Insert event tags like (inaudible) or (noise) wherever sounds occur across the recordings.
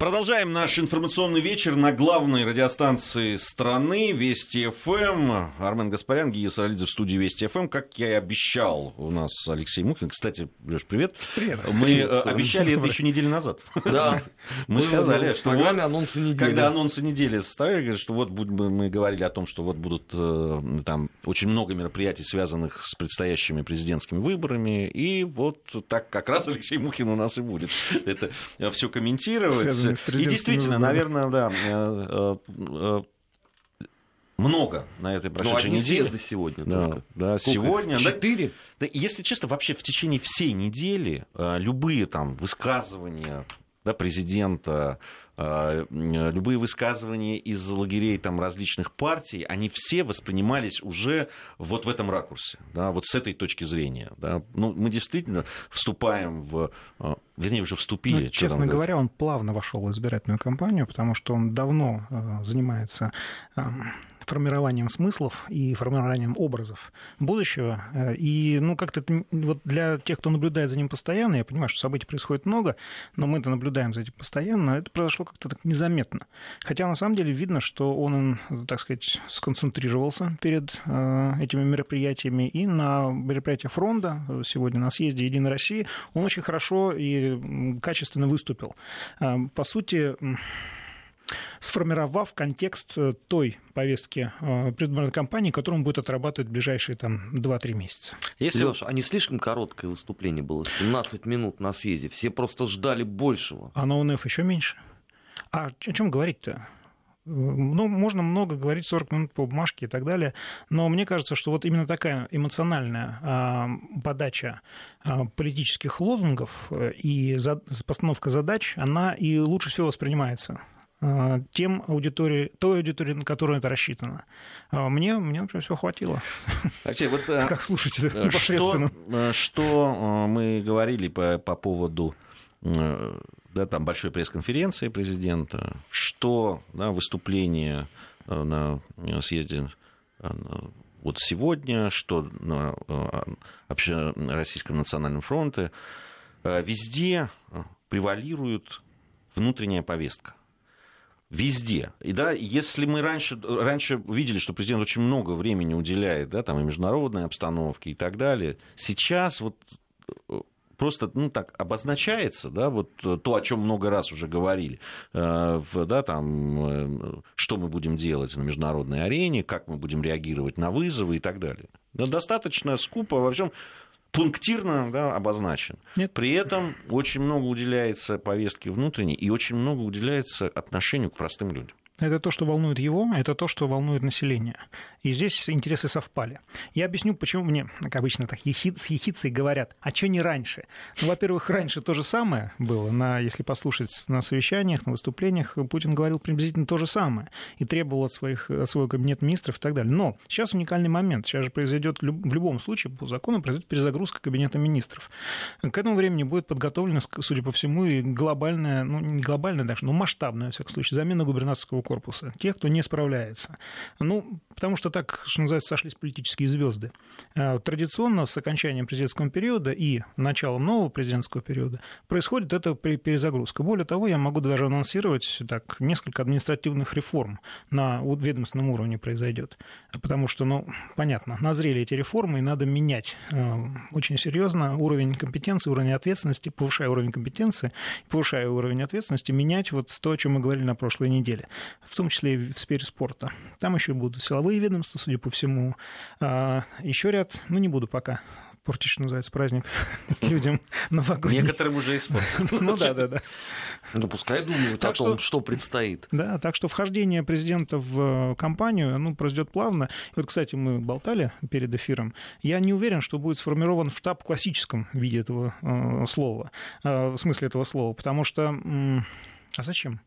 Продолжаем наш информационный вечер на главной радиостанции страны Вести ФМ. Армен Гаспарян, Гия Саралидзе в студии Вести ФМ. Как я и обещал, у нас Алексей Мухин. Кстати, Леш, привет. Привет. Мы привет, обещали это еще неделю назад. Да. Мы сказали, что вот, анонсы недели. когда анонсы недели составили, что вот мы говорили о том, что вот будут э, там очень много мероприятий, связанных с предстоящими президентскими выборами. И вот так как раз Алексей Мухин у нас и будет это все комментировать. И действительно, наверное, да, э, э, э, много на этой прошедшей ну, неделе. съезда сегодня да, только. Да, Сколько? сегодня. Четыре? Да, если честно, вообще в течение всей недели любые там высказывания да, президента, любые высказывания из лагерей там, различных партий, они все воспринимались уже вот в этом ракурсе, да, вот с этой точки зрения. Да. Ну, мы действительно вступаем в вернее, уже вступили. Ну, честно говоря, он плавно вошел в избирательную кампанию, потому что он давно э, занимается формированием смыслов и формированием образов будущего. Э, и, ну, как-то вот для тех, кто наблюдает за ним постоянно, я понимаю, что событий происходит много, но мы-то наблюдаем за этим постоянно, это произошло как-то так незаметно. Хотя, на самом деле, видно, что он, так сказать, сконцентрировался перед этими мероприятиями, и на мероприятии фронта сегодня на съезде «Единой России» он очень хорошо и качественно выступил. По сути, сформировав контекст э, той повестки э, предвыборной кампании, которую он будет отрабатывать в ближайшие там, 2-3 месяца. Если... Леш, а не слишком короткое выступление было? 17 минут на съезде. Все просто ждали большего. А на УНФ еще меньше. А о чем говорить-то? ну, можно много говорить, 40 минут по бумажке и так далее, но мне кажется, что вот именно такая эмоциональная а, подача а, политических лозунгов э, и постановка задач, она и лучше всего воспринимается тем аудитории, той аудитории, на которую это рассчитано. Мне, мне например, всего хватило. Алексей, вот, э, как слушатель э. Что, что мы говорили по, по поводу да, там большой пресс-конференции президента, что да, выступление э, на съезде э, вот сегодня, что на э, Российском национальном фронте, везде превалирует внутренняя повестка. Везде. И да, если мы раньше, раньше видели, что президент очень много времени уделяет да, там, и международной обстановке и так далее, сейчас вот просто ну, так обозначается, да, вот то, о чем много раз уже говорили, э, да, там, э, что мы будем делать на международной арене, как мы будем реагировать на вызовы и так далее. Достаточно скупо во всем пунктирно да, обозначен. Нет. При этом очень много уделяется повестке внутренней и очень много уделяется отношению к простым людям. Это то, что волнует его, это то, что волнует население. И здесь интересы совпали. Я объясню, почему мне, как обычно, так с ехицей говорят, а что не раньше? Ну, во-первых, раньше то же самое было, на, если послушать на совещаниях, на выступлениях, Путин говорил приблизительно то же самое и требовал от, своих, от своего кабинета министров и так далее. Но сейчас уникальный момент. Сейчас же произойдет, в любом случае, по закону произойдет перезагрузка кабинета министров. К этому времени будет подготовлена, судя по всему, и глобальная, ну, не глобальная даже, но масштабная, во всяком случае, замена губернаторского корпуса, тех, кто не справляется. Ну, потому что так, что называется, сошлись политические звезды. А, традиционно с окончанием президентского периода и началом нового президентского периода происходит эта перезагрузка. Более того, я могу даже анонсировать так, несколько административных реформ на ведомственном уровне произойдет. Потому что, ну, понятно, назрели эти реформы, и надо менять а, очень серьезно уровень компетенции, уровень ответственности, повышая уровень компетенции, повышая уровень ответственности, менять вот то, о чем мы говорили на прошлой неделе в том числе и в сфере спорта. Там еще будут силовые ведомства, судя по всему. А, еще ряд, ну не буду пока портить, что называется, праздник (laughs) людям новогодний. Некоторым уже испортил. (laughs) Ну да, да, да. Ну пускай думают так о том, что предстоит. Да, так что вхождение президента в э, компанию, ну, произойдет плавно. И вот, кстати, мы болтали перед эфиром. Я не уверен, что будет сформирован штаб в классическом виде этого э, слова, э, в смысле этого слова, потому что... Э, а зачем?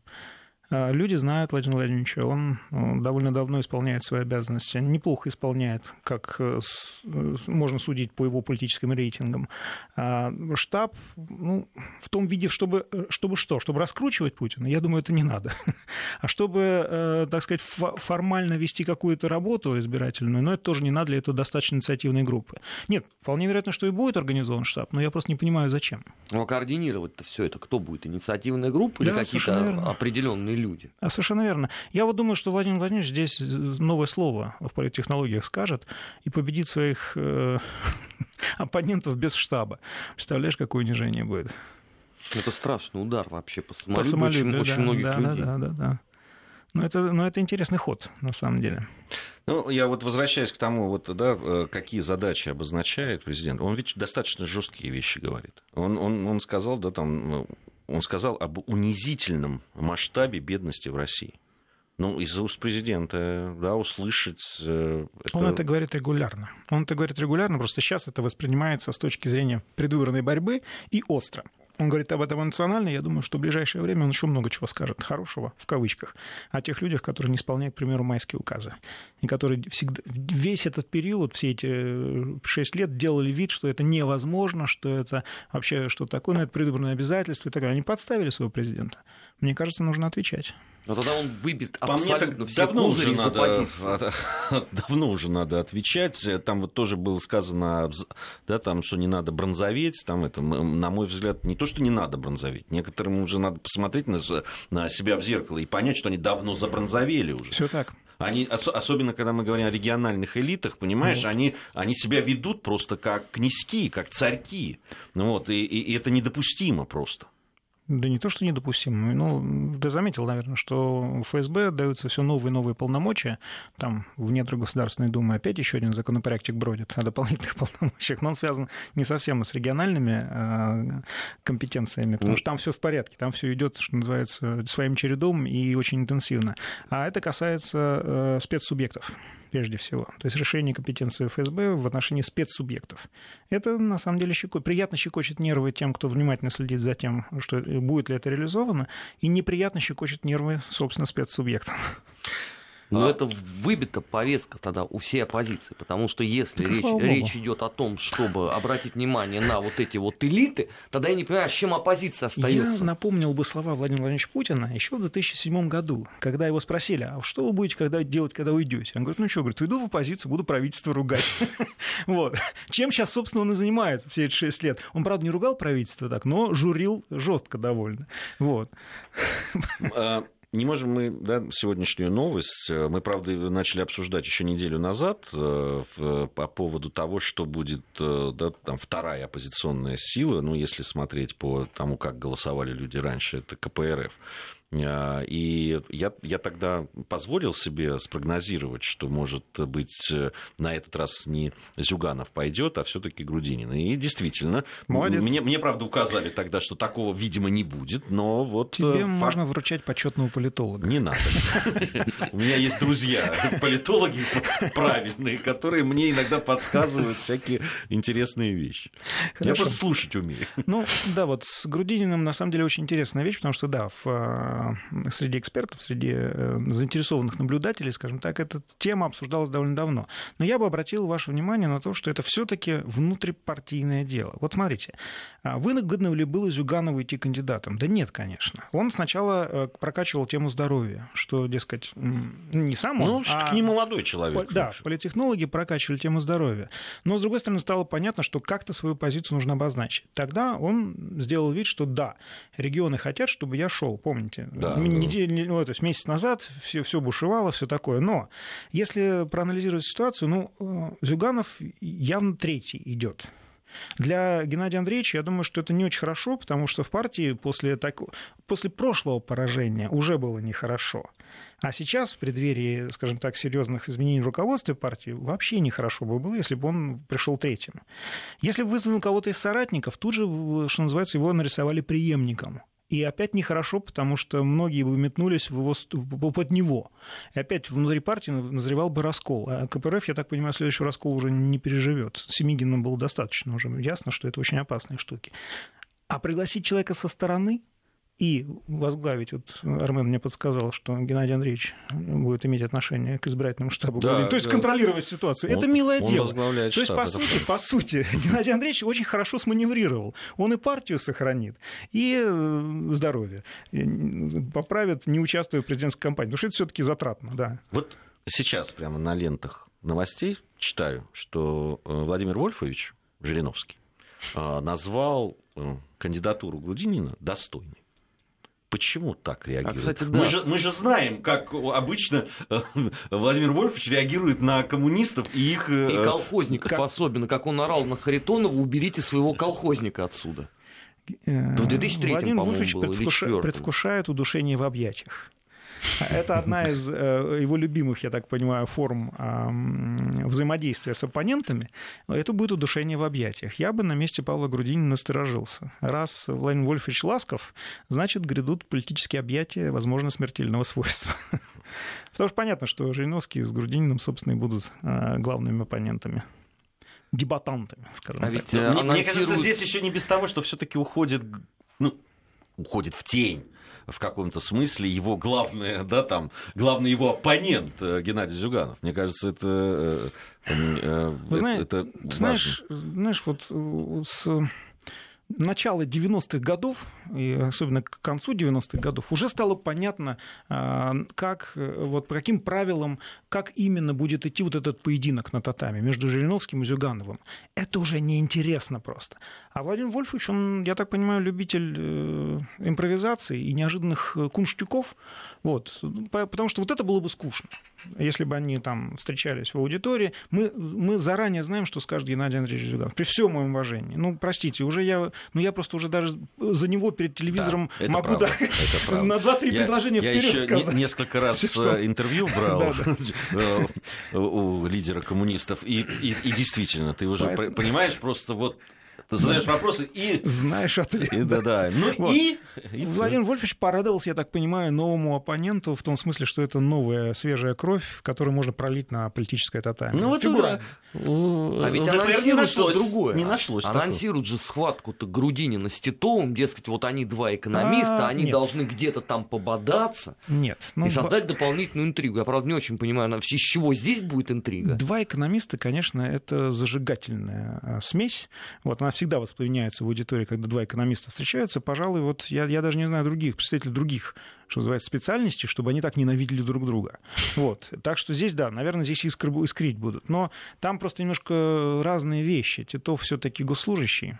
А, люди знают Владимира Владимировича, он довольно давно исполняет свои обязанности, неплохо исполняет, как э, э, можно судить по его политическим рейтингам. А, штаб, ну, в том виде, чтобы, э, чтобы что? Чтобы раскручивать Путина, я думаю, это не надо. (laughs) А чтобы, так сказать, формально вести какую-то работу избирательную, но это тоже не надо, для этого достаточно инициативной группы. Нет, вполне вероятно, что и будет организован штаб, но я просто не понимаю, зачем. Ну, а координировать-то все это кто будет? Инициативная группа да, или какие-то определенные люди? А совершенно верно. Я вот думаю, что Владимир Владимирович здесь новое слово в политтехнологиях скажет и победит своих э, (laughs) оппонентов без штаба. Представляешь, какое унижение будет? Это страшный удар вообще по самолюбию, по самолюбию очень, да, очень многих да, людей. Да, да, да, да. Но это, но это интересный ход, на самом деле. Ну, я вот возвращаюсь к тому, вот, да, э, какие задачи обозначает президент. Он ведь достаточно жесткие вещи говорит. Он, он, он сказал, да, там, ну, он сказал об унизительном масштабе бедности в России. Ну, из уст президента, да, услышать... Э, это... Он это говорит регулярно. Он это говорит регулярно, просто сейчас это воспринимается с точки зрения предвыборной борьбы и остро. Он говорит об этом эмоционально. Я думаю, что в ближайшее время он еще много чего скажет хорошего, в кавычках, о тех людях, которые не исполняют, к примеру, майские указы. И которые всегда, весь этот период, все эти э, шесть лет делали вид, что это невозможно, что это вообще что такое, но это предвыборное обязательство и так далее. Они подставили своего президента. Мне кажется, нужно отвечать. Но тогда он выбит По абсолютно мне, все давно уже надо, Давно уже надо отвечать. Там вот тоже было сказано, да, там, что не надо бронзоветь. Там это, на мой взгляд, не то, что не надо бронзоветь. Некоторым уже надо посмотреть на, на себя в зеркало и понять, что они давно забронзовели уже. Все так. Они, особенно когда мы говорим о региональных элитах, понимаешь, вот. они, они себя ведут просто как князьки, как царьки. Ну, вот, и, и это недопустимо просто. Да не то, что недопустимо. Ну, ты заметил, наверное, что у ФСБ даются все новые и новые полномочия. Там в недрах Государственной Думы опять еще один законопроектик бродит о дополнительных (laughs) полномочиях, но он связан не совсем с региональными э, компетенциями, потому что там все в порядке, там все идет, что называется, своим чередом и очень интенсивно. А это касается э, спецсубъектов прежде всего. То есть решение компетенции ФСБ в отношении спецсубъектов. Это, на самом деле, щеко... приятно щекочет нервы тем, кто внимательно следит за тем, что будет ли это реализовано, и неприятно щекочет нервы, собственно, спецсубъектам. Но а... это выбита повестка тогда у всей оппозиции, потому что если речь, речь идет о том, чтобы обратить внимание на вот эти вот элиты, тогда я не понимаю, с чем оппозиция остается. Я напомнил бы слова Владимира Владимировича Путина еще в 2007 году, когда его спросили, а что вы будете когда делать, когда уйдете? Он говорит, ну что, говорит, уйду в оппозицию, буду правительство ругать. (laughs) Вот. Чем сейчас, собственно, он и занимается все эти шесть лет. Он, правда, не ругал правительство так, но журил жестко довольно. Вот. Не можем мы да, сегодняшнюю новость, э, мы, правда, начали обсуждать еще неделю назад э, по поводу того, что будет э, да, там, вторая оппозиционная сила, ну, если смотреть по тому, как голосовали люди раньше, это КПРФ. А, и я, я тогда позволил себе спрогнозировать, что, может быть, на этот раз не Зюганов пойдет, а все-таки Грудинин. И действительно, мне, мне, правда, указали тогда, что такого, видимо, не будет, но вот... Тебе факт... можно вручать почетного политолога. Не надо. (laughs) У меня есть друзья, (laughs) политологи правильные, которые мне иногда подсказывают всякие интересные вещи. Я просто слушать умею. Ну, да, вот с Грудининым на самом деле очень интересная вещь, потому что, да, в Э, среди экспертов, среди э, заинтересованных наблюдателей, скажем так, эта тема обсуждалась довольно давно. Но я бы обратил ваше внимание на то, что это все-таки внутрипартийное дело. Вот смотрите, а выгодно ли было Зюганову идти кандидатом? Да нет, конечно. Он сначала э, прокачивал тему здоровья, что, дескать, не сам он, ну, а... не молодой человек. Да, политехнологи прокачивали тему здоровья. Но, с другой стороны, стало понятно, что как-то свою позицию нужно обозначить. Тогда он сделал вид, что да, регионы хотят, чтобы я шел, помните, да, неделю, да. то есть месяц назад все, все бушевало, все такое. Но если проанализировать ситуацию, ну, э, Зюганов явно третий идет. Для Геннадия Андреевича, я думаю, что это не очень хорошо, потому что в партии после, так... после прошлого поражения уже было нехорошо. А сейчас, в преддверии, скажем так, серьезных изменений в руководстве партии, вообще нехорошо бы было, если бы он пришел третьим. Если бы вызвал кого-то из соратников, тут же, что называется, его нарисовали преемником. И опять нехорошо, потому что многие бы метнулись в его, под него. И опять внутри партии назревал бы раскол. А КПРФ, я так понимаю, следующий раскол уже не переживет. Семигину было достаточно уже ясно, что это очень опасные штуки. А пригласить человека со стороны, и возглавить, вот Армен мне подсказал, что Геннадий Андреевич будет иметь отношение к избирательному штабу, да, то есть да. контролировать ситуацию. Он, это милое он дело. То есть, по сути, по (laughs) сути, Геннадий Андреевич очень хорошо сманеврировал. Он и партию сохранит, и э, здоровье. Поправит, не участвуя в президентской кампании. Потому что это все-таки затратно, да. Вот сейчас прямо на лентах новостей читаю, что э, Владимир Вольфович Жириновский э, назвал кандидатуру Грудинина достойной. Почему так реагирует? А, кстати, да. мы, же, мы же знаем, как обычно э, Владимир Вольфович реагирует на коммунистов и их... Э, и колхозников как... особенно, как он орал на Харитонова, уберите своего колхозника отсюда. Э, в 2003 Владимир Вольфович предвкуша... предвкушает удушение в объятиях. Это одна из э, его любимых, я так понимаю, форм взаимодействия с оппонентами. Это будет удушение в объятиях. Я бы на месте Павла Грудинина насторожился. Раз Владимир Вольфович Ласков, значит, грядут политические объятия, возможно, смертельного свойства. Потому что понятно, что Жириновский с Грудининым, собственно, и будут э, главными оппонентами дебатантами, скажем а так. Ведь, э, мне, анонсируют... мне кажется, здесь еще не без того, что все-таки уходит, ну, уходит в тень в каком-то смысле его главное, (laughs) да, там, главный его оппонент э, Геннадий Зюганов. Мне кажется, это, э, э, Вы знаете, это знаешь, знаешь, вот с начала 90-х годов, и особенно к концу 90-х годов, уже стало понятно, как, вот, по каким правилам, как именно будет идти вот этот поединок на татами между Жириновским и Зюгановым. Это уже неинтересно просто. А Владимир Вольфович, он, я так понимаю, любитель э, импровизации и неожиданных э, кунштюков. Вот. Потому что вот это было бы скучно, если бы они там встречались в аудитории. Мы, мы заранее знаем, что скажет Геннадий Андреевич Зюганов. При всем моем уважении. Ну, простите, уже я, ну, я просто уже даже за него перед телевизором да, могу да, (laughs) на 2-3 предложения я вперед сказать. Я несколько раз (laughs) что? интервью брал (laughs) э, у лидера коммунистов. И, и, и действительно, ты уже понимаешь, просто вот ты задаешь вопросы и... Знаешь ответ. И, да, да. Ну вот. и... Владимир Вольфович порадовался, я так понимаю, новому оппоненту в том смысле, что это новая свежая кровь, которую можно пролить на политическое татами. Ну, вот Фигура. А ведь ну, анонсируют что другое. Не нашлось Анонсируют же схватку-то Грудинина с Титовым, дескать, вот они два экономиста, а, они должны где-то там пободаться нет, ну, и создать б... дополнительную интригу. Я, правда, не очень понимаю, из чего здесь будет интрига. Два экономиста, конечно, это зажигательная а, смесь. Вот она всегда воспламеняется в аудитории, когда два экономиста встречаются. Пожалуй, вот я, я даже не знаю других, представителей других, что называется, специальностей, чтобы они так ненавидели друг друга. Вот. Так что здесь, да, наверное, здесь искр, искрить будут. Но там просто немножко разные вещи. Титов все-таки госслужащий.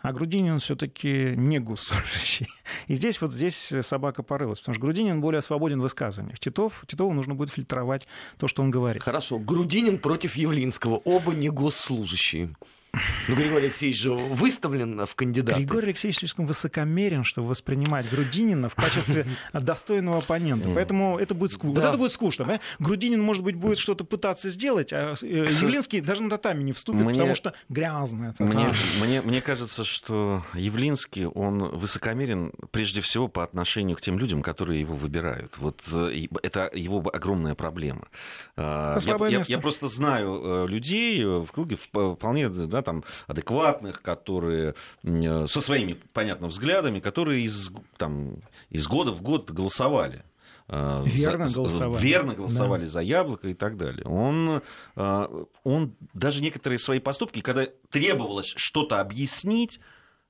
А Грудинин все-таки не госслужащий. И здесь вот здесь собака порылась, потому что Грудинин более свободен в высказываниях. Титов, Титову нужно будет фильтровать то, что он говорит. Хорошо, Грудинин против Явлинского. Оба не госслужащие. Ну, Григорий Алексеевич же выставлен в кандидаты. Григорий Алексеевич слишком высокомерен, чтобы воспринимать Грудинина в качестве (laughs) достойного оппонента. Поэтому это будет скучно. Да. Вот это будет скучно. Да? Грудинин, может быть, будет что-то пытаться сделать, а э, Явлинский даже на татами не вступит, мне... потому что грязно. Это, мне, мне, мне кажется, что Явлинский, он высокомерен прежде всего по отношению к тем людям, которые его выбирают. Вот э, это его огромная проблема. А, я, я, я просто знаю э, людей в круге вполне да, там, адекватных, которые со своими, понятно, взглядами, которые из, там, из года в год голосовали. Э, верно за, голосовали. Верно голосовали да. за яблоко и так далее. Он, э, он даже некоторые свои поступки, когда требовалось что-то объяснить,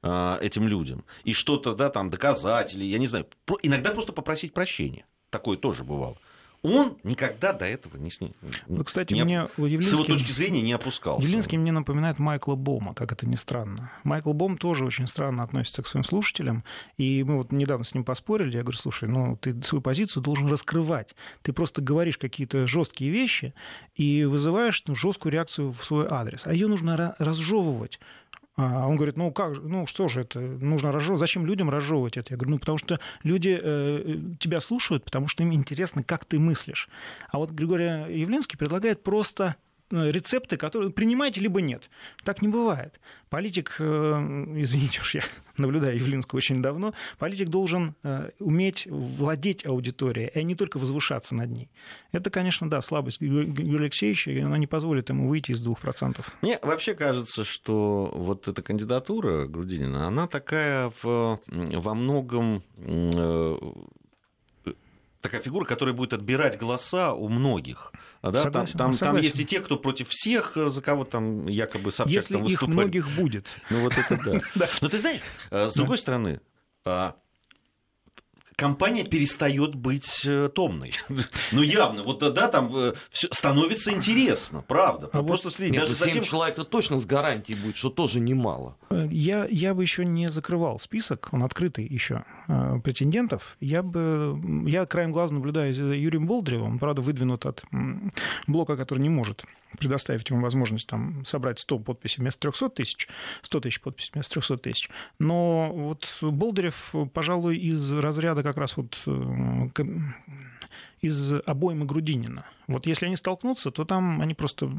э, этим людям и что-то да, там доказать или, я не знаю, иногда просто попросить прощения. Такое тоже бывало он никогда до этого не. Ну, кстати, не, мне Явлинский, с его точки зрения не опускался. Явлинский мне напоминает Майкла Бома, как это ни странно. Майкл Бом тоже очень странно относится к своим слушателям. И мы вот недавно с ним поспорили. Я говорю, слушай, ну ты свою позицию должен раскрывать. Ты просто говоришь какие-то жесткие вещи и вызываешь ну, жесткую реакцию в свой адрес. А ее нужно разжевывать. А он говорит, ну как, ну что же это, нужно разжевывать, зачем людям разжевывать это? Я говорю, ну потому что люди э, тебя слушают, потому что им интересно, как ты мыслишь. А вот Григорий Явлинский предлагает просто рецепты, которые принимаете, либо нет. Так не бывает. Политик, э, извините уж, я (laughs) наблюдаю Явлинского очень давно, политик должен э, уметь владеть аудиторией, а не только возвышаться над ней. Это, конечно, да, слабость Юрия Алексеевича, и она не позволит ему выйти из 2%. Мне вообще кажется, что вот эта кандидатура Грудинина, она такая в, во многом такая фигура, которая будет отбирать голоса у многих. Да, согласен, там, там, там есть и те, кто против всех, за кого там якобы Собчак Если там выступает. их многих будет. Ну вот это да. (laughs) Но ты знаешь, э, с другой стороны, а, компания перестает быть э, томной. (laughs) ну, явно. Вот да, там э, все становится интересно, правда. А Просто вот... следить. Нет, Даже 7 затем... человек-то точно с гарантией будет, что тоже немало. Э, я, я бы еще не закрывал список, он открытый еще, претендентов. Я бы, я краем глаза наблюдаю за Юрием Болдыревым, он, правда, выдвинут от блока, который не может предоставить ему возможность там, собрать 100 подписей вместо 300 тысяч, 100 тысяч подписей вместо 300 тысяч. Но вот Болдырев, пожалуй, из разряда как раз вот э, из обоймы Грудинина. Вот если они столкнутся, то там они просто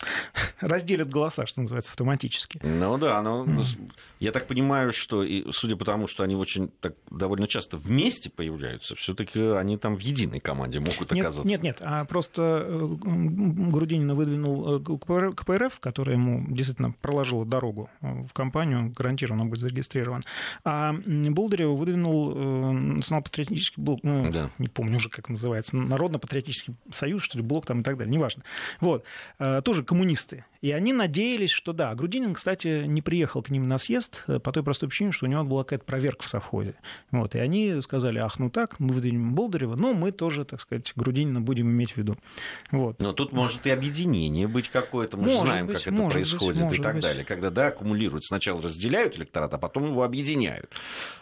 (laughs) разделят голоса, что называется, автоматически. Ну да, но mm. я так понимаю, что, и, судя по тому, что они очень так, довольно часто вместе появляются, все-таки они там в единой команде могут нет, оказаться. Нет, нет, а просто э, Грудинина выдвинул э, КПРФ, которая ему действительно проложила дорогу э, в компанию, гарантированно будет зарегистрирован. А Болдырева выдвинул национал-патриотический блок, ну, да. не помню уже, как называется, Народно-патриотический союз, что ли, блок там и так далее, неважно. Вот, э, тоже коммунисты. И они надеялись, что да. Грудинин, кстати, не приехал к ним на съезд э, по той простой причине, что у него была какая-то проверка в совхозе. Вот, и они сказали, ах, ну так, мы выдвинем Болдырева, но мы тоже, так сказать, Грудинина будем иметь в виду. Вот. Но тут может и объединение быть какое-то, мы может же знаем, быть, как это происходит быть, и так быть. далее. Когда, да, аккумулируют, сначала разделяют электорат, а потом его объединяют.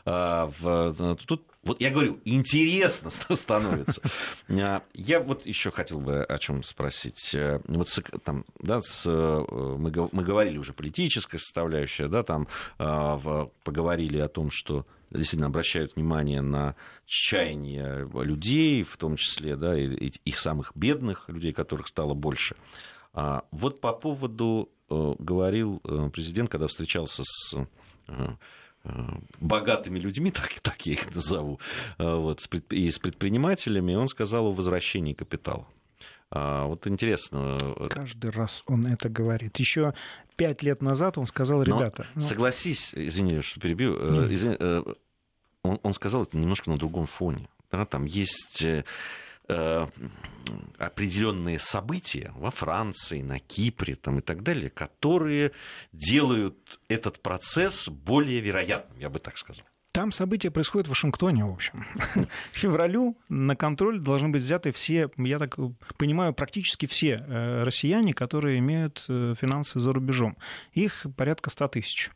А, в, тут вот я говорю, интересно (laughs) становится. А, я вот еще хотел бы о чем спросить. Э, вот там, да, с, э, мы, мы говорили уже политическая составляющая, да, там а, поговорили о том, что действительно обращают внимание на чаяния людей, в том числе, да, и их самых бедных людей, которых стало больше. А, вот по поводу э, говорил президент, когда встречался с богатыми людьми, (laughs) так, так я их назову, э, вот, и с предпринимателями, он сказал о возвращении капитала. А, вот интересно. Э, Каждый раз он это говорит. Еще пять лет назад он сказал, ребята... Но, ну... Согласись, извини, что перебью, извини, он, он сказал это немножко на другом фоне. Да, там есть Э, определенные события во Франции, на Кипре там, и так далее, которые делают этот процесс более вероятным, я бы так сказал. Там события происходят в Вашингтоне, в общем. (laughs) К февралю на контроль должны быть взяты все, я так понимаю, практически все э, россияне, которые имеют э, финансы за рубежом. Их порядка 100 тысяч.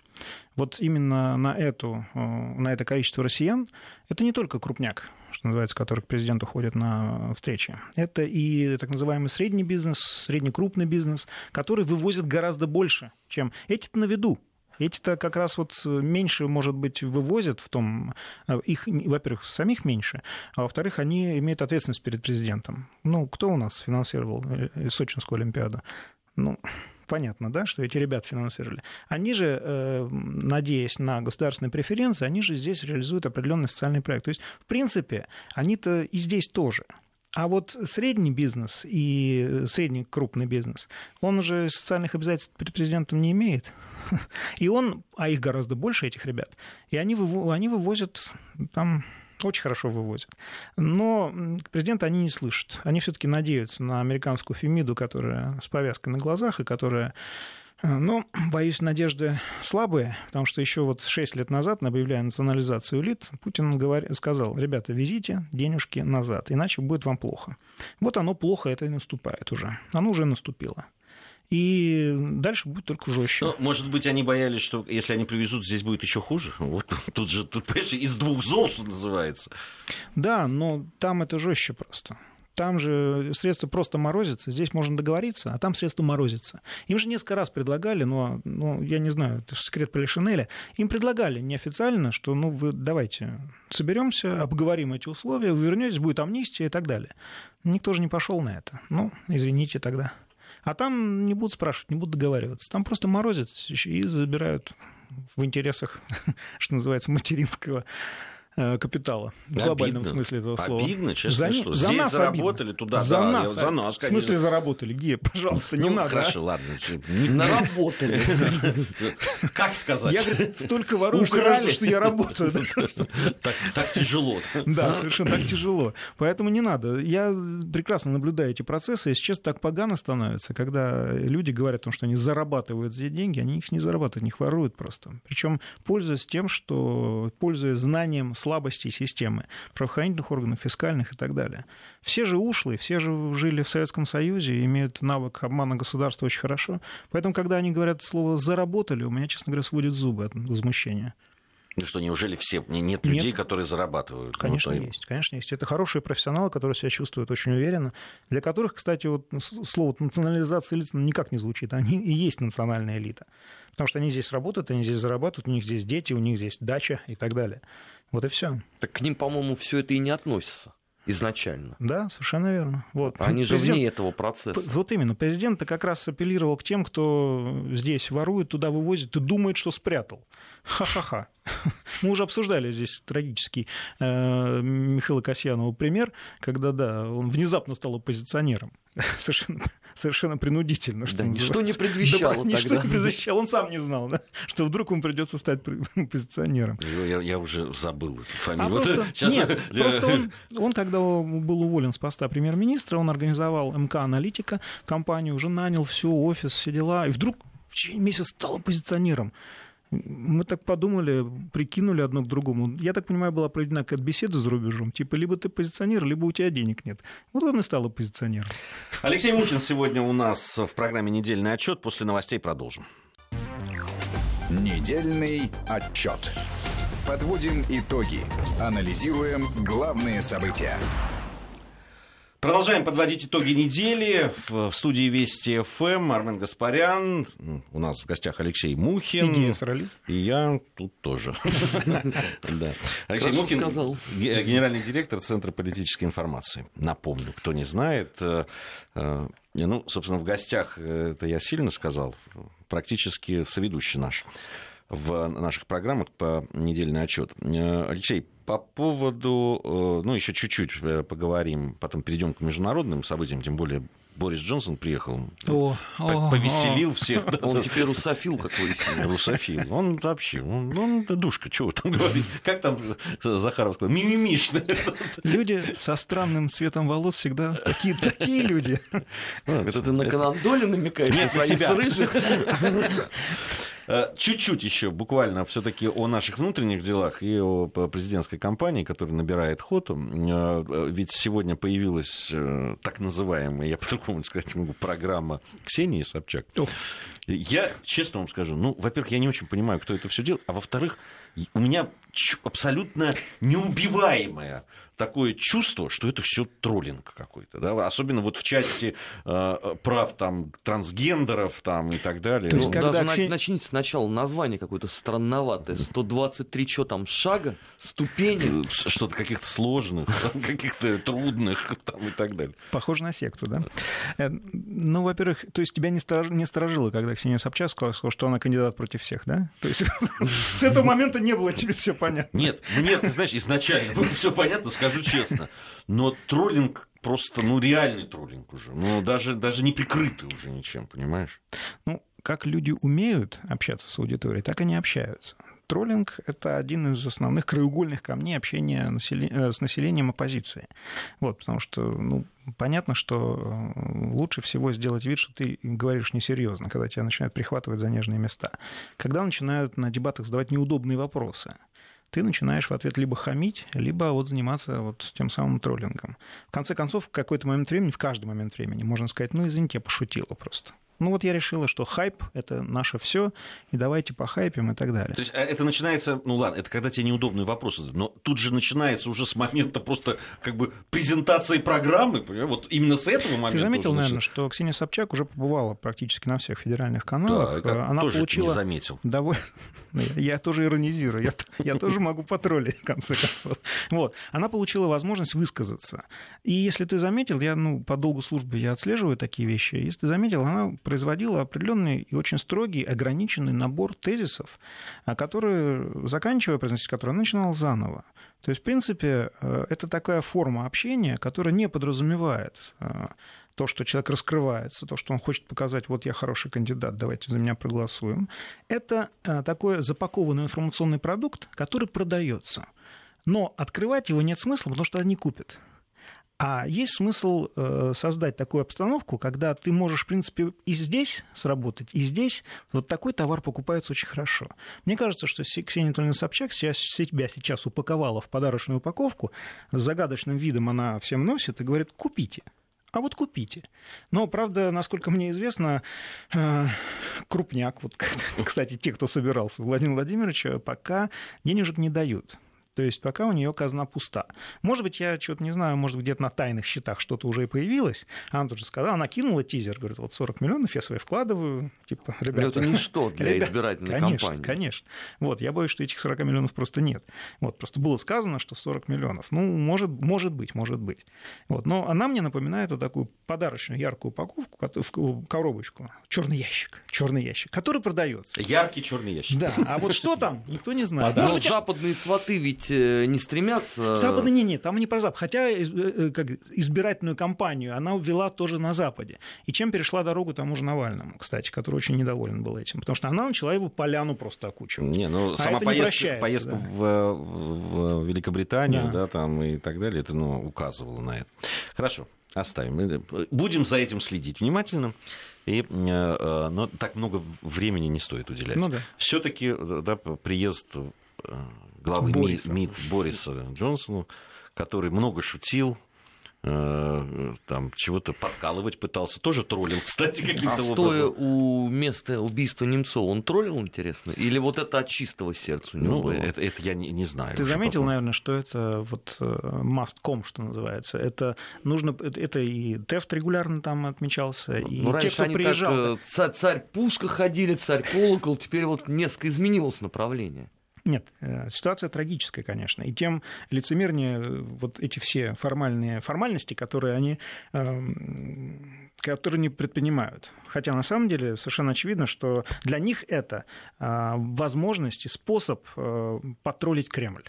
Вот именно на, эту, э, на это количество россиян, это не только крупняк, что называется, который к президенту ходит на встречи. Это и так называемый средний бизнес, среднекрупный бизнес, который вывозит гораздо больше, чем эти-то на виду. Эти-то как раз вот меньше, может быть, вывозят в том, э, их, во-первых, самих меньше, а во-вторых, они имеют ответственность перед президентом. Ну, кто у нас финансировал э, Сочинскую Олимпиаду? Ну, понятно, да, что эти ребята финансировали. Они же, э, надеясь на государственные преференции, они же здесь реализуют определенный социальный проект. То есть, в принципе, они-то и здесь тоже. А вот средний бизнес и средний крупный бизнес, он уже социальных обязательств перед президентом не имеет. (laughs) И он, а их гораздо больше, этих ребят, и они, они вывозят там очень хорошо вывозят. Но президента они не слышат. Они все-таки надеются на американскую Фемиду, которая с повязкой на глазах и которая э, но, (clears throat) боюсь, надежды слабые, потому что еще вот 6 лет назад, объявляя национализацию элит, Путин говор... сказал, ребята, везите денежки назад, иначе будет вам плохо. Вот оно плохо, это и наступает уже. Оно уже наступило и дальше будет только жестче. Ну, может быть, они боялись, что если они привезут, здесь будет еще хуже. (laughs) Вот тут же, тут, понимаешь, из двух зол, что называется. Да, но там это жестче просто. Там же средства просто морозятся, здесь можно договориться, а там средства морозятся. Им же несколько раз предлагали, но, ну, я не знаю, это же секрет Полишинеля, им предлагали неофициально, что ну вы давайте соберемся, обговорим эти условия, вы вернетесь, будет амнистия и так далее. Никто же не пошел на это. Ну, извините тогда. А там не будут спрашивать, не будут договариваться. Там просто морозят и забирают в интересах, (laughs) что называется, материнского капитала в глобальном обидно. смысле этого слова. Обидно, честно за, слово. За Здесь нас заработали, обидно. туда, за да, нас, за нас, конечно. В смысле заработали? Гея, пожалуйста, не ну, надо. Хорошо, а? ладно. Наработали. (laughs) Как сказать? Я, говорю, столько ворую, что, что я работаю. Так тяжело. Да, совершенно так тяжело. Поэтому не надо. Я прекрасно наблюдаю эти процессы. Если честно, так погано становится, когда люди говорят о том, что они зарабатывают эти деньги, они их не зарабатывают, они их воруют просто. Причем пользуясь тем, что пользуясь знанием слабостей системы правоохранительных органов, фискальных и так далее. Все же ушлые, все же жили в Советском Союзе имеют навык обмана государства очень хорошо. Поэтому, когда они говорят слово «заработали», у меня, честно говоря, сводит зубы от возмущения. Ну что, неужели все, нет людей, нет. которые зарабатывают? Конечно, ну, есть, конечно, есть. Это хорошие профессионалы, которые себя чувствуют очень уверенно, для которых, кстати, вот слово национализация лиц никак не звучит. Они и есть национальная элита. Потому что они здесь работают, они здесь зарабатывают, у них здесь дети, у них здесь дача и так далее. Вот и все. Так к ним, по-моему, все это и не относится изначально. Да, совершенно верно. Вот. Они же вне этого процесса. Вот именно. Президент как раз апеллировал к тем, кто здесь ворует, туда вывозит и думает, что спрятал. Ха-ха-ха. (laughs) Мы уже обсуждали здесь трагический э, Михаила Касьянова пример, когда, да, он внезапно стал оппозиционером. (laughs) Совершенно совершенно принудительно. Что да, ничто не предвещало да, Ничто не предвещало, он сам не знал, да, что вдруг ему придется стать оппозиционером. (laughs) Я, я уже забыл эту фамилию. А просто, сейчас... Нет, просто он, он, когда был уволен с поста премьер-министра, он организовал МК-аналитика, компанию, уже нанял все, офис, все дела, и вдруг в течение месяца стал оппозиционером. Мы так подумали, прикинули одно к другому. Я так понимаю, была проведена какая-то беседа за рубежом. Типа, либо ты позиционер, либо у тебя денег нет. Вот он и стал оппозиционером. Алексей Мухин сегодня у нас в программе «Недельный отчет». После новостей продолжим. Недельный отчет. Подводим итоги. Анализируем главные события. Продолжаем подводить итоги недели. В студии Вести ФМ Армен Гаспарян. У нас в гостях Алексей Мухин. И я тут тоже. (laughs) Алексей Мухин, генеральный директор Центра политической информации. Напомню, кто не знает. Э, э, ну, собственно, в гостях, э, это я сильно сказал, практически соведущий наш в наших программах по недельный отчет. Алексей, по поводу, э, ну, еще чуть-чуть э, поговорим, потом перейдем к международным событиям, тем более Борис Джонсон приехал, о, о, повеселил о. всех. Он теперь русофил какой-то. (laughs) Русофил. Он вообще, он, он душка, чего там говорить. Как там Захаров сказал? Мимимишный. Люди со странным цветом волос всегда такие, такие люди. Это ты на Канандоле намекаешь? Нет, на тебя. рыжих. (laughs) Э, чуть-чуть еще буквально все-таки о наших внутренних делах и о президентской кампании, которая набирает ход. Э, э, ведь сегодня появилась так называемая, я (laughs) по-другому сказать могу, программа Ксении Собчак. Я честно вам скажу, ну, во-первых, я не очень понимаю, кто это все делает, а во-вторых, у меня абсолютно неубиваемая такое чувство, что это все троллинг какой-то, да? особенно вот в части э, прав там трансгендеров там и так далее. То есть, ну, когда даже Ксения... начните сначала название какое-то странноватое, 123 что там шага, ступени. Э, что-то каких-то сложных, (laughs) каких-то трудных там, и так далее. Похоже на секту, да? Э, ну, во-первых, то есть тебя не, сторож... не сторожило, когда Ксения Собчак сказала, что она кандидат против всех, да? То есть (laughs) с этого момента не было тебе все понятно. Нет, мне, знаешь, изначально было все понятно, скажу честно. Но троллинг просто, ну, реальный троллинг уже. Ну, даже, даже не прикрытый уже ничем, понимаешь? Ну, как люди умеют общаться с аудиторией, так они общаются. Троллинг – это один из основных краеугольных камней общения э, с населением оппозиции. Вот, потому что ну, понятно, что э, лучше всего сделать вид, что ты говоришь несерьезно, когда тебя начинают прихватывать за нежные места. Когда начинают на дебатах задавать неудобные вопросы – ты начинаешь в ответ либо хамить, либо вот заниматься вот тем самым троллингом. В конце концов, в какой-то момент времени, в каждый момент времени, можно сказать, ну, извините, я пошутила просто. Ну вот я решила, что хайп — это наше все, и давайте похайпим и так далее. То есть а, это начинается, ну ладно, это когда тебе неудобные вопросы, но тут же начинается уже с момента просто как бы презентации программы, понимаешь? вот именно с этого момента. Ты заметил, наверное, что Ксения Собчак уже побывала практически на всех федеральных каналах. Да, Она тоже получила... не заметил. Довольно... (laughs) Я тоже иронизирую, я, я тоже могу потроллить, в конце концов. Вот. Она получила возможность высказаться. И если ты заметил, я ну, по долгу службы я отслеживаю такие вещи, если ты заметил, она производила определенный и очень строгий, ограниченный набор тезисов, а, которые, заканчивая произносить которые, она начинала заново. То есть, в принципе, э, это такая форма общения, которая не подразумевает э, то, что человек раскрывается, то, что он хочет показать, вот я хороший кандидат, давайте за меня проголосуем. Это э, такой запакованный информационный продукт, который продается. Но открывать его нет смысла, потому что они купят. А есть смысл э, создать такую обстановку, когда ты можешь, в принципе, и здесь сработать, и здесь вот такой товар покупается очень хорошо. Мне кажется, что Ксения Анатольевна Собчак себя сейчас упаковала в подарочную упаковку, с загадочным видом она всем носит и говорит, купите. А вот купите. Но, правда, насколько мне известно, э, крупняк, вот, (laughs) кстати, те, кто собирался, Владимир Владимирович, пока денежек не дают. То есть пока у нее казна пуста. Может быть, я что-то не знаю, может быть, где-то на тайных счетах что-то уже и появилось. Она тут же сказала, она кинула тизер, говорит, вот 40 миллионов я свои вкладываю. Типа, ребята, Но это ничто (laughs) для ребята, избирательной конечно, кампании. Конечно, Вот, я боюсь, что этих 40 миллионов просто нет. Вот, просто было сказано, что 40 миллионов. Ну, может, может быть, может быть. Вот, но она мне напоминает вот такую подарочную яркую упаковку, в коробочку, черный ящик, черный ящик, который продается. Яркий черный ящик. Да, а вот что там, никто не знает. Но западные сваты ведь ведь э, не стремятся... Западные, не, не, там не про Запад. Хотя э, э, как, избирательную кампанию она ввела тоже на Западе. И чем перешла дорогу тому же Навальному, кстати, который очень недоволен был этим. Потому что она начала его поляну просто окучивать. Не, ну, а сама поездка, поездка да. в, в Великобританию, да. да, там и так далее, это ну, указывало на это. Хорошо, оставим. Будем за этим следить внимательно. И, но так много времени не стоит уделять. Ну, да. Все-таки да, приезд главы Бориса. МИД Бориса Джонсона, который много шутил, Э, там чего-то подкалывать пытался, тоже троллил, (laughs) кстати, каким-то а образом. стоя у места убийства Немцова, он троллил, интересно? Или вот это от чистого сердца у него ну, было? Это, это я не, не знаю. Ты заметил, потом. наверное, что это вот э, must.com, что называется. Это нужно, это и Тефт регулярно там отмечался, и ну, те, кто приезжал. Так, царь, царь Пушка ходили, царь Колокол, теперь вот несколько изменилось направление. Нет, э, ситуация трагическая, конечно. И тем лицемернее э, вот эти все формальные формальности, которые они эм, которые не предпринимают. Хотя на самом деле совершенно очевидно, что для них это э, возможность и способ потроллить Кремль.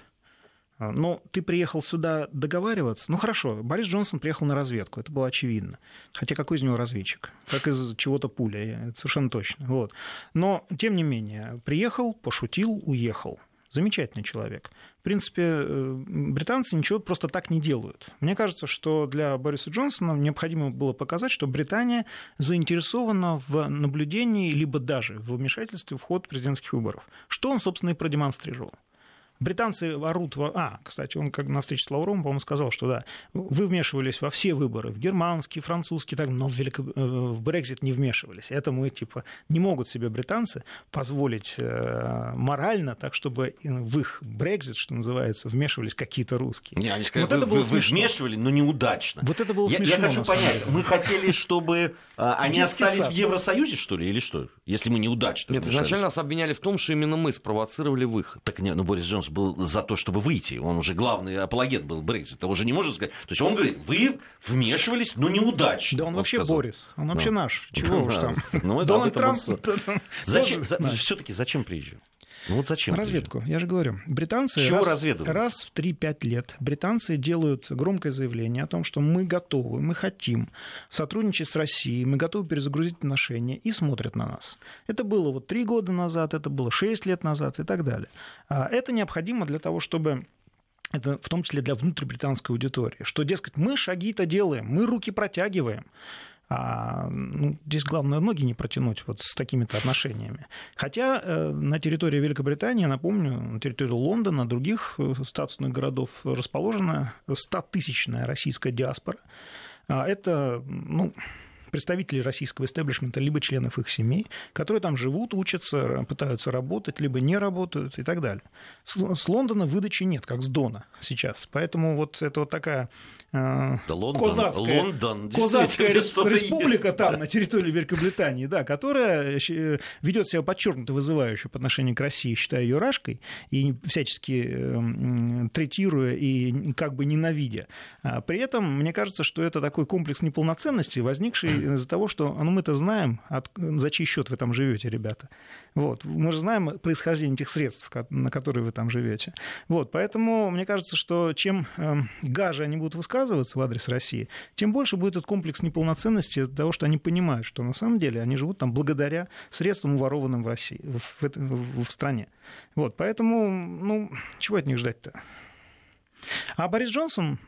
Но ты приехал сюда договариваться. Ну хорошо, Борис Джонсон приехал на разведку, это было очевидно. Хотя какой из него разведчик? Как из чего-то пуля, это совершенно точно. Вот. Но, тем не менее, приехал, пошутил, уехал. Замечательный человек. В принципе, э, британцы ничего просто так не делают. Мне кажется, что для Бориса Джонсона необходимо было показать, что Британия заинтересована в наблюдении, либо даже в вмешательстве в ход президентских выборов. Что он, собственно, и продемонстрировал. Британцы орут... Во... А, кстати, он как на встрече с Лавровым, по-моему, сказал, что да, вы вмешивались во все выборы, в германские, французские, так, но в, Велико... Э, в Брекзит не вмешивались. Это мы, типа, не могут себе британцы позволить э, морально, так, чтобы в их Брекзит, что называется, вмешивались какие-то русские. Не, они сказали, вот вы, это было вы, вы вмешивали, но неудачно. Вот это было я, смешно. Я хочу понять, мы хотели, чтобы а, они остались в Евросоюзе, что ли, или что? Если мы неудачно Нет, изначально нас обвиняли в том, что именно мы спровоцировали выход. Так нет, ну Борис Джонсон Джонс был за то, чтобы выйти. Он уже главный апологет был Брексита. Он уже не может сказать. То есть он говорит, вы вмешивались, но неудачно. Да он, он вообще сказал. Борис. Он вообще ну. наш. Чего уж там. Ну, Дональд Трамп. (laughs) Зачем? Все-таки зачем приезжал? Ну вот зачем? Разведку, я же говорю. Британцы Чего раз, раз в 3-5 лет британцы делают громкое заявление о том, что мы готовы, мы хотим сотрудничать с Россией, мы готовы перезагрузить отношения и смотрят на нас. Это было вот 3 года назад, это было 6 лет назад и так далее. А это необходимо для того, чтобы это в том числе для внутрибританской аудитории, что, дескать, мы шаги-то делаем, мы руки протягиваем. А, ну, здесь главное ноги не протянуть вот с такими-то отношениями. Хотя э, на территории Великобритании, напомню, на территории Лондона, других э, статусных городов расположена 100-тысячная российская диаспора. А это, ну, представителей российского истеблишмента, либо членов их семей, которые там живут, учатся, пытаются работать, либо не работают и так далее. С Лондона выдачи нет, как с Дона сейчас. Поэтому вот это вот такая э, да, Лондон, козацкая, Лондон, козацкая (laughs) республика есть, там, да. на территории Великобритании, да, которая э, ведет себя подчеркнуто вызывающе по отношению к России, считая ее рашкой, и всячески э, третируя и как бы ненавидя. А при этом, мне кажется, что это такой комплекс неполноценности, возникший из-за того, что ну, мы-то знаем, от, за чей счет вы там живете, ребята. Вот. Мы же знаем происхождение этих средств, на которые вы там живете. Вот. Поэтому мне кажется, что чем э, гаже они будут высказываться в адрес России, тем больше будет этот комплекс неполноценности от того, что они понимают, что на самом деле они живут там благодаря средствам, уворованным в России, в, в, в стране. Вот. Поэтому, ну, чего от них ждать-то? А Борис Джонсон,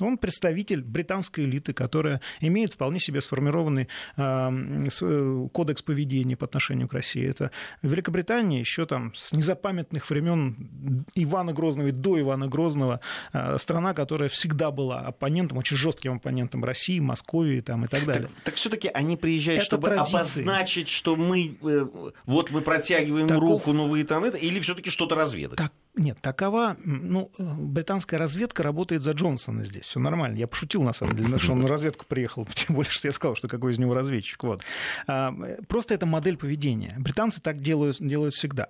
он представитель британской элиты, которая имеет вполне себе сформированный э, кодекс поведения по отношению к России. Это Великобритания еще там с незапамятных времен Ивана Грозного и до Ивана Грозного э, страна, которая всегда была оппонентом, очень жестким оппонентом России, Московии там, и так далее. Так, так все-таки они приезжают, Это чтобы традиции. обозначить, что мы э, вот мы протягиваем Таков... руку, но вы там это, или все-таки что-то разведать? Так, нет, такова, ну, британская разведка работает за Джонсона здесь все нормально. Я пошутил, на самом деле, что он на разведку приехал, (laughs) тем более, что я сказал, что какой из него разведчик. Вот. А, просто это модель поведения. Британцы так делают, делают всегда.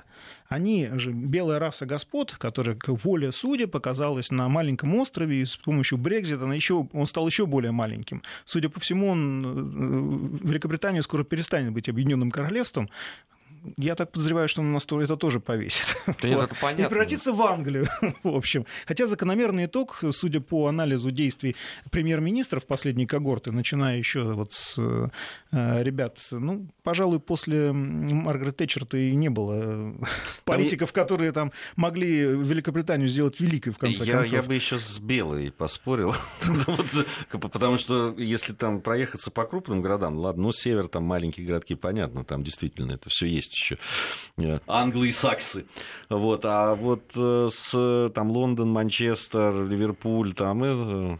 Они же белая раса господ, которая, как воля судя, показалась на маленьком острове, и с помощью Брекзита он, еще, он стал еще более маленьким. Судя по всему, он, э, Великобритания скоро перестанет быть объединенным королевством, я так подозреваю, что на стол это тоже повесит. (laughs) Да это понятно. И превратится в Англию, (laughs) в общем. Хотя закономерный итог, судя по анализу действий премьер-министра в последней когорты, начиная еще вот с э, ребят, ну, пожалуй, после Маргарет Тэтчер-то и не было э, (laughs) политиков, которые там могли Великобританию сделать великой, в конце я, концов. Я бы еще с Белой поспорил, потому что если там проехаться по крупным городам, ладно, ну, север, там маленькие городки, понятно, там действительно это все есть есть еще э, англы и саксы. Вот, а вот э, с там Лондон, Манчестер, Ливерпуль, там э,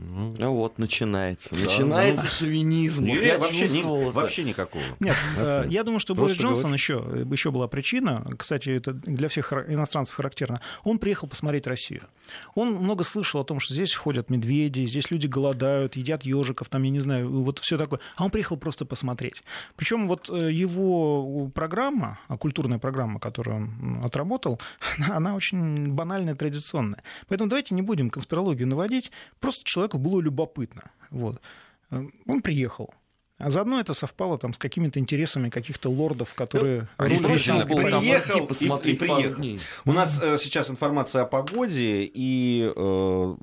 ну, а вот начинается. Да, начинается ну, шовинизм. Нет, я вообще, ни, вообще никакого. Нет, это я думаю, что Борис Джонсон еще, еще была причина, кстати, это для всех иностранцев характерно. Он приехал посмотреть Россию. Он много слышал о том, что здесь ходят медведи, здесь люди голодают, едят ежиков, там, я не знаю, вот все такое. А он приехал просто посмотреть. Причем вот его программа, культурная программа, которую он отработал, (laughs) она очень банальная, традиционная. Поэтому давайте не будем конспирологию наводить. Просто человек человеку было любопытно. Вот. Он приехал. А заодно это совпало там, с какими-то интересами каких-то лордов, которые... Ну, действительно, приехал и, и приехал. У нас э, сейчас информация о погоде, и э,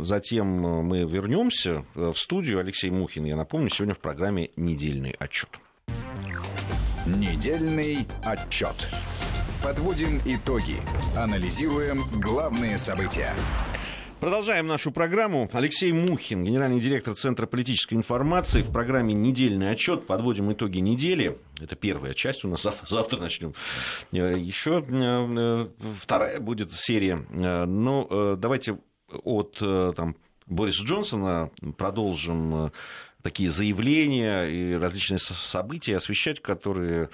затем мы вернемся э, в студию. Алексей Мухин, я напомню, сегодня в программе «Недельный отчет». Недельный отчет. Подводим итоги. Анализируем главные события. Продолжаем нашу программу. Алексей Мухин, генеральный директор Центра политической информации. В программе «Недельный отчет». Подводим итоги недели. Это первая часть у нас. Завтра начнем. Э, Еще э, вторая будет серия. Э, Но давайте от там, Бориса Джонсона продолжим такие заявления и различные события освещать, которые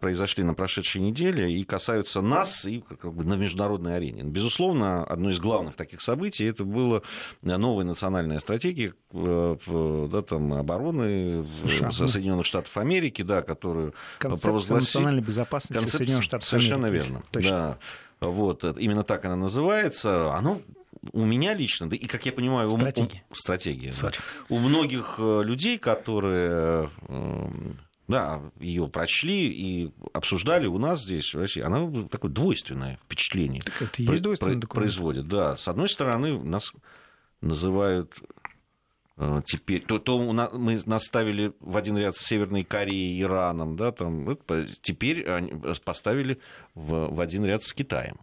произошли на прошедшей неделе и касаются нас и как бы на международной арене. Безусловно, одно из главных таких событий это была новая национальная стратегия э, да, там, обороны США. Соединенных Штатов Америки, да, которую Концепция провозгласили. национальной безопасности Концепция... Соединенных Штатов Совершенно Америки. Совершенно верно. Точно. Да. Вот, именно так она называется. Оно у меня лично, да и, как я понимаю, стратегия. У, у, стратегия да, у многих э, людей, которые э, да, ее прочли и обсуждали у нас здесь, в России, она такое двойственное впечатление так это есть двойственный про- производит. Да, с одной стороны, нас называют э, теперь, то, то мы наставили в один ряд с Северной Кореей Ираном, да, там, теперь поставили в, в один ряд с Китаем.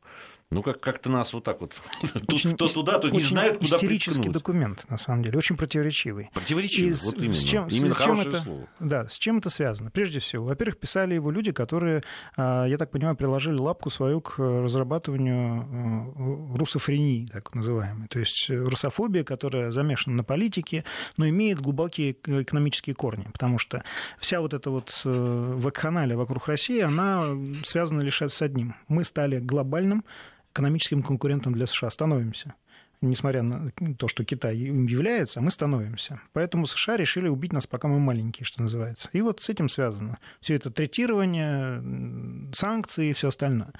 Ну, как- как-то нас вот так вот. (laughs) Тут, то туда, то не очень знают, куда истерический документ, на самом деле, очень противоречивый. С- вот с именно. чем- с- именно с чем хорошее это- слово. Да, с чем это связано? Прежде всего, во-первых, писали его люди, которые, а, я так понимаю, приложили лапку свою к разрабатыванию э, русофрении, так называемой. То есть э, русофобия, которая замешана на политике, но имеет глубокие экономические корни, потому что вся вот эта вот э, вакханалия вокруг России, она связана лишь с одним. Мы стали глобальным экономическим конкурентом для США, становимся несмотря на то, что Китай им является, мы становимся. Поэтому США решили убить нас, пока мы маленькие, что называется. И вот с этим связано. Все это третирование, санкции и все остальное.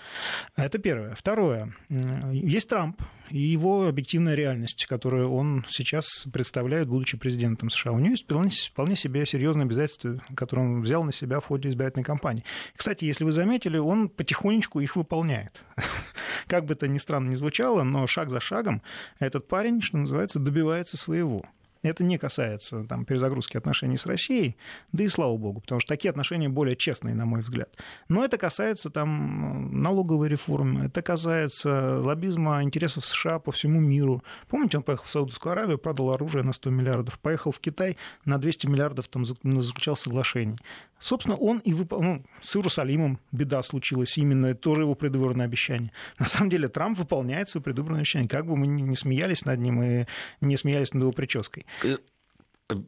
Это первое. Второе. Есть Трамп и его объективная реальность, которую он сейчас представляет, будучи президентом США. У него есть вполне, вполне себе серьезные обязательства, которые он взял на себя в ходе избирательной кампании. Кстати, если вы заметили, он потихонечку их выполняет. (laughs) Как бы это ни странно ни звучало, но шаг за шагом этот парень, что называется, добивается своего. Это не касается там, перезагрузки отношений с Россией, да и слава богу, потому что такие отношения более честные, на мой взгляд. Но это касается там, налоговой реформы, это касается лоббизма интересов США по всему миру. Помните, он поехал в Саудовскую Аравию, продал оружие на 100 миллиардов, поехал в Китай, на 200 миллиардов там зак- заключал соглашений. Собственно, он и выпол... ну, с Иерусалимом беда случилась, именно тоже его предвыборное обещание. На самом деле Трамп выполняет свое предвыборное обещание, как бы мы ни смеялись над ним и не смеялись над его прической. Uh,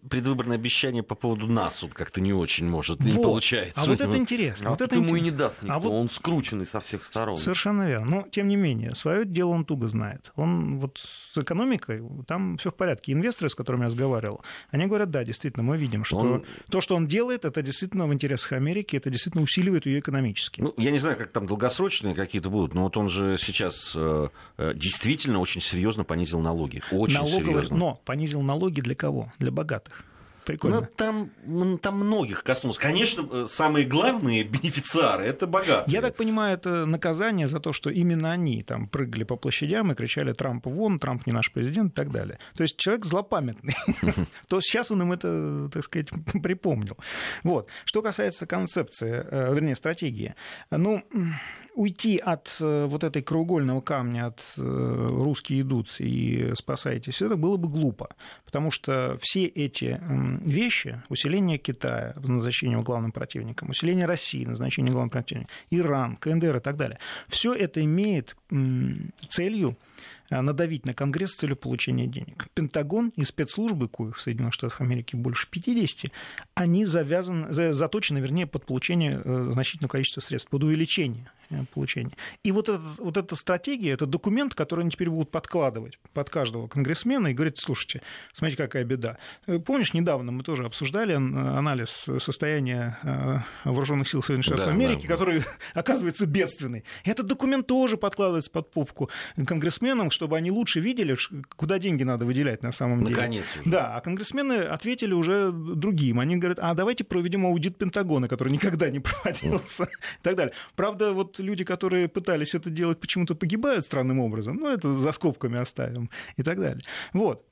Предвыборное обещание по поводу нас вот как-то не очень может, не Вот. получается. А вот это интересно. А вот это ему и интерес- не даст никто, А вот он скрученный со всех сторон. Совершенно верно. Но, тем не менее, свое дело он туго знает. Он вот с экономикой, там все в порядке. Инвесторы, с которыми я разговаривал, они говорят, да, действительно, мы видим, что Он- то, что он делает, это действительно в интересах Америки, это действительно усиливает ее экономически. Ну, я не знаю, как там долгосрочные какие-то будут, но вот он же сейчас э, э, действительно очень серьезно понизил налоги. Очень Налоговые- серьезно. Но понизил налоги для кого? Для богатых богатых. Прикольно. Ну, там, там многих коснулось. Конечно, э, самые главные (laughs) бенефициары – это богатые. Я так понимаю, это наказание за то, что именно они там прыгали по площадям и кричали «Трамп вон», «Трамп не наш президент» и так далее. То есть человек злопамятный. (laughs) То сейчас он им это, так сказать, (laughs) припомнил. Вот. Что касается концепции, э, вернее, стратегии. Ну, уйти от э, вот этой краеугольного камня, от «русские идут и спасайте», все это было бы глупо. Потому что все эти вещи, усиление Китая, назначение его главным противником, усиление России, назначение главным противником, Иран, КНДР и так далее, все это имеет целью а, надавить на Конгресс с целью получения денег. Пентагон и спецслужбы, коих в Соединенных Штатах Америки больше 50, они завязаны, за- заточены, вернее, под получение э, значительного количества средств, под увеличение э, получения. И вот, этот, вот эта стратегия, это документ, который они теперь будут подкладывать под каждого конгрессмена и говорить, слушайте, смотрите, какая беда. Э, Помнишь, недавно мы тоже обсуждали ан- анализ состояния э, вооруженных сил Соединенных Штатов Да, Америки, да. который (laughs) оказывается бедственный. Этот документ тоже подкладывается под попку конгрессменам, чтобы они лучше видели, куда деньги надо выделять на самом деле. Наконец уже. Да, а конгрессмены ответили уже другим. Они говорят, а давайте проведем аудит Пентагона, который никогда не (laughs) проводился, и так далее. Правда, вот люди, которые пытались это делать, почему-то погибают странным образом, ну, это за скобками оставим и так далее. Вот.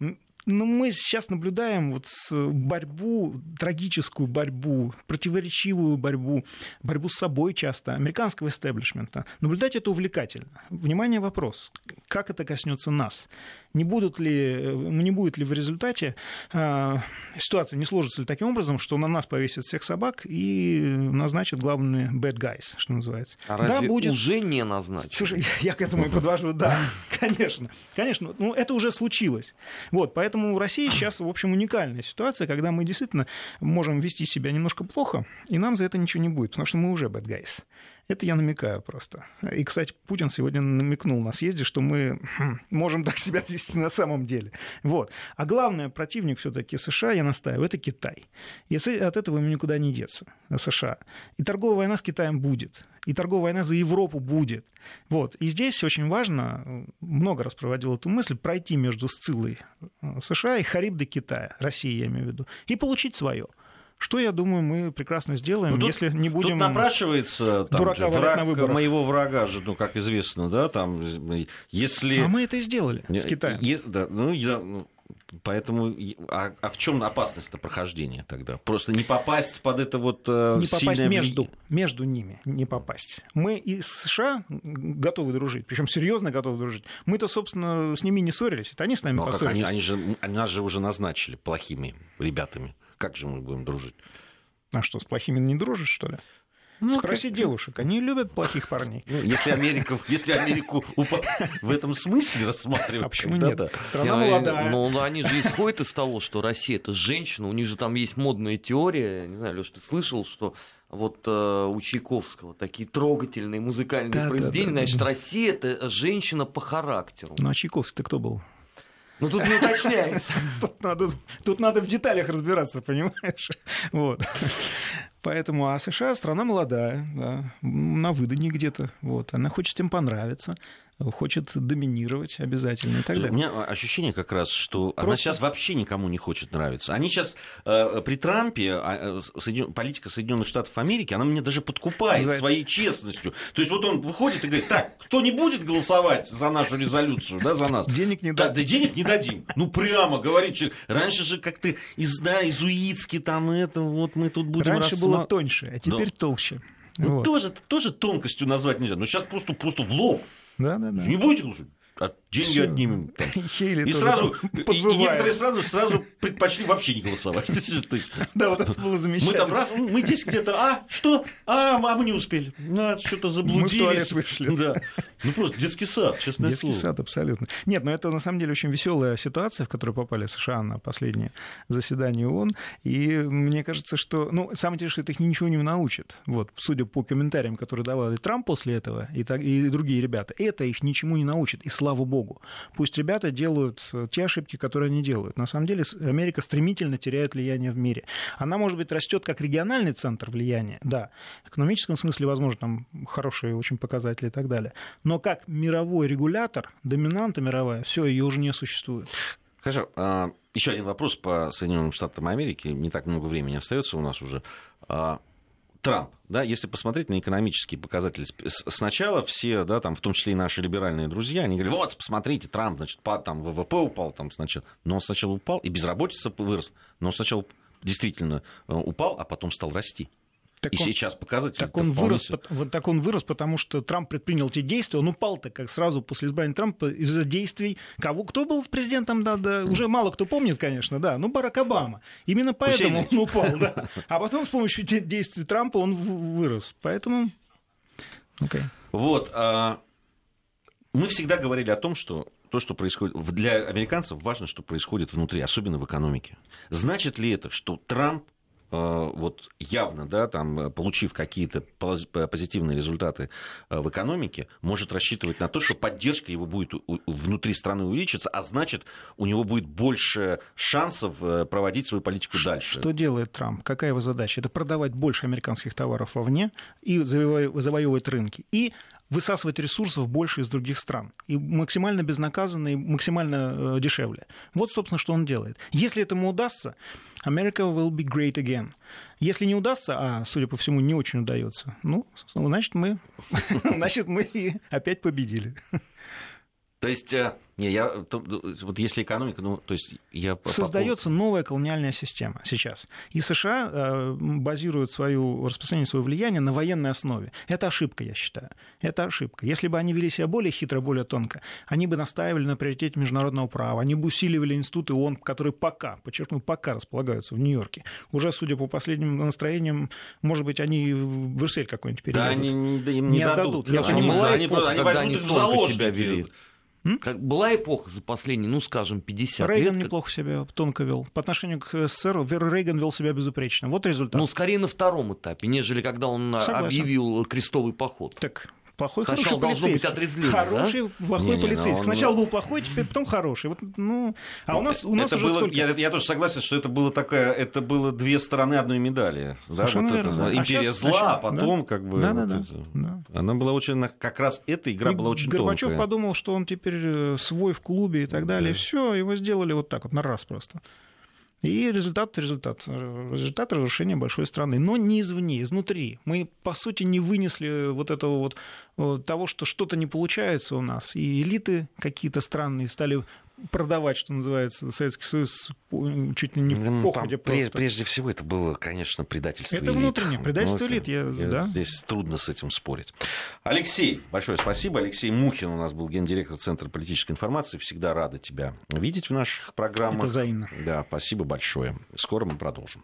Но мы сейчас наблюдаем вот с- борьбу, трагическую борьбу, противоречивую борьбу, борьбу с собой часто, американского истеблишмента. Наблюдать это увлекательно. Внимание, вопрос. Как это коснется нас? Не, будут ли, не будет ли в результате а, ситуация не сложится ли таким образом, что на нас повесят всех собак и назначат главными bad guys, что называется? А да, будет. уже не назначено? Слушай, я к этому и подвожу, да, (laughs) конечно, конечно, ну это уже случилось. Вот, поэтому в России сейчас, в общем, уникальная ситуация, когда мы действительно можем вести себя немножко плохо, и нам за это ничего не будет, потому что мы уже bad guys. Это я намекаю просто. И, кстати, Путин сегодня намекнул на съезде, что мы хм, можем так себя вести на самом деле. Вот. А главный противник все-таки США, я настаиваю, это Китай. И с- от этого ему никуда не деться, США. И торговая война с Китаем будет. И торговая война за Европу будет. Вот. И здесь очень важно, много раз проводил эту мысль, пройти между Сциллой э, США и Харибдой Китая, России я имею в виду, и получить свое. Что, я думаю, мы прекрасно сделаем, Ну, тут- если не будем... Тут напрашивается там, дурака же, враг на выборах. моего врага же, ну, как известно, да, там, если... А мы это и сделали с Китаем. е- да, ну, я, Поэтому, а, а в чем опасность-то прохождения тогда? Просто не попасть под это вот э, Не попасть между, между ними, не попасть. Мы и США готовы дружить, причем серьезно готовы дружить. Мы-то, собственно, с ними не ссорились, это они с нами ну, а поссорились. Они, они, же, они нас же уже назначили плохими ребятами. Как же мы будем дружить? А что, с плохими не дружишь, что ли? Ну, Спроси как... девушек, они любят плохих парней. Ну, если, Америка, если Америку в этом смысле рассматривать. А почему нет? Да. Страна молодая. Ну, они же исходят из того, что Россия это женщина, у них же там есть модная теория, не знаю, Леш, ты слышал, что вот э, у Чайковского такие трогательные музыкальные да, произведения, да, да, значит, да. Россия это женщина по характеру. Ну, а Чайковский-то кто был? Ну тут не уточняется. (laughs) Тут надо, тут надо в деталях разбираться, понимаешь? Вот. Поэтому, а США страна молодая, да, на выдане где-то. Вот. Она хочет всем понравиться хочет доминировать обязательно и так далее. У меня ощущение как раз, что Просто... она сейчас вообще никому не хочет нравиться. Они сейчас э, при Трампе, а, э, Соедин... политика Соединенных Штатов Америки, она меня даже подкупает Называется... своей честностью. То есть вот он выходит и говорит, так, кто не будет голосовать за нашу резолюцию, да, за нас? Денег не дадим. Да, да денег не дадим. Ну прямо говорит человек. Раньше же как-то из, да, изуитски там это, вот мы тут будем Раньше рассма... было тоньше, а теперь да. толще. Ну, вот. тоже, тоже тонкостью назвать нельзя. Но сейчас просто, просто в лоб. Да, да, да. Не будете голосовать? а деньги Всё. отнимем. (laughs) и сразу, и, и некоторые сразу, сразу предпочли вообще не голосовать. (laughs) Да, вот это было замечательно. Мы там раз, мы здесь где-то, а, что? А, а мы не успели. Ну, что-то заблудились. Мы в туалет вышли. Да. Ну, просто детский сад, честное детский слово. Детский сад, абсолютно. Нет, но это на самом деле очень веселая ситуация, в которую попали США на последнее заседание ООН. И мне кажется, что, ну, самое интересное, что это их ничего не научит. Вот, судя по комментариям, которые давал и Трамп после этого, и, так, и другие ребята, это их ничему не научит. И слава богу. Пусть ребята делают э, те ошибки, которые они делают. На самом деле Америка стремительно теряет влияние в мире. Она, может быть, растет как региональный центр влияния, да. В экономическом смысле, возможно, там хорошие очень показатели и так далее. Но как мировой регулятор, доминанта мировая, все, ее уже не существует. Хорошо. А, Еще один вопрос по Соединенным Штатам Америки. Не так много времени остается у нас уже. Трамп, да, если посмотреть на экономические показатели, сначала все, да, там, в том числе и наши либеральные друзья, они говорили, вот, посмотрите, Трамп, значит, там ВВП упал там сначала, но он сначала упал, и безработица вырос, но он сначала действительно э, упал, а потом стал расти. Так и он, сейчас показывать. Так он, вырос, вот так он вырос, потому что Трамп предпринял эти действия. Он упал-то как сразу после избрания Трампа из-за действий. Кого, кто был президентом, да, да, уже мало кто помнит, конечно, да, ну Барак Обама. Именно поэтому он упал, да. А потом с помощью действий Трампа он вырос. Поэтому... Okay. Вот. А, мы всегда говорили о том, что то, что происходит для американцев, важно, что происходит внутри, особенно в экономике. Значит ли это, что Трамп вот явно, да, там, э, получив какие-то позитивные результаты э, в экономике, может рассчитывать на то, что поддержка его будет внутри страны увеличиться, а значит, у него будет больше шансов проводить свою политику дальше. Что делает Трамп? Какая его задача? Это продавать больше американских товаров вовне и завоевывать рынки. И высасывать ресурсов больше из других стран. И максимально безнаказанно, и максимально э, дешевле. Вот, собственно, что он делает. Если этому удастся, America will be great again. Если не удастся, а, судя по всему, не очень удается, ну, значит, мы, (laughs) значит, мы опять победили. То есть, э, не, я, то, вот если экономика, ну, то есть я... Создается по новая колониальная система сейчас. И США э, базируют свою, распространение своего влияния на военной основе. Это ошибка, я считаю. Это ошибка. Если бы они вели себя более хитро, более тонко, они бы настаивали на приоритете международного права, они бы усиливали институты ООН, которые пока, подчеркну, пока располагаются в Нью-Йорке. Уже, судя по последним настроениям, может быть, они в Брюссель какой-нибудь передадут. Да, они им не, не отдадут. Я понимаю, они, они возьмут их в заложники. Как была эпоха за последние, ну, скажем, 50 Рейган лет. Рейган неплохо себя тонко вел. По отношению к СССР Рейган вел себя безупречно. Вот результат. Ну, скорее на втором этапе, нежели когда он Согласен. объявил крестовый поход. Так, Плохой, Сначала хороший должно быть Хороший, да? плохой не, не, полицейский. Он... Сначала был плохой, теперь потом хороший. Вот, ну, а ну, у нас, у нас это уже было, сколько? Я, я тоже согласен, что это было такая, это было две стороны одной медали. Да, вот это, а империя зла, сначала, а потом да? как бы. Да, вот да, это, да. Она была очень, как раз эта игра и была очень Горбачев тонкая. подумал, что он теперь э, свой в клубе и так далее. Да. Все, его сделали вот так вот на раз просто. И результат, результат, результат разрушения большой страны. Но не извне, изнутри. Мы, по сути, не вынесли вот этого вот того, что что-то не получается у нас. И элиты какие-то странные стали продавать, что называется, Советский Союз чуть ли не Ну, походя там, прежде, просто. прежде всего, это было, конечно, предательство Это элит. внутреннее, предательство Ну, элит, я- да. Здесь трудно с этим спорить. Алексей, большое спасибо. Алексей Мухин у нас был гендиректор Центра политической информации. Всегда рада тебя видеть в наших программах. Это взаимно. Да, спасибо большое. Скоро мы продолжим.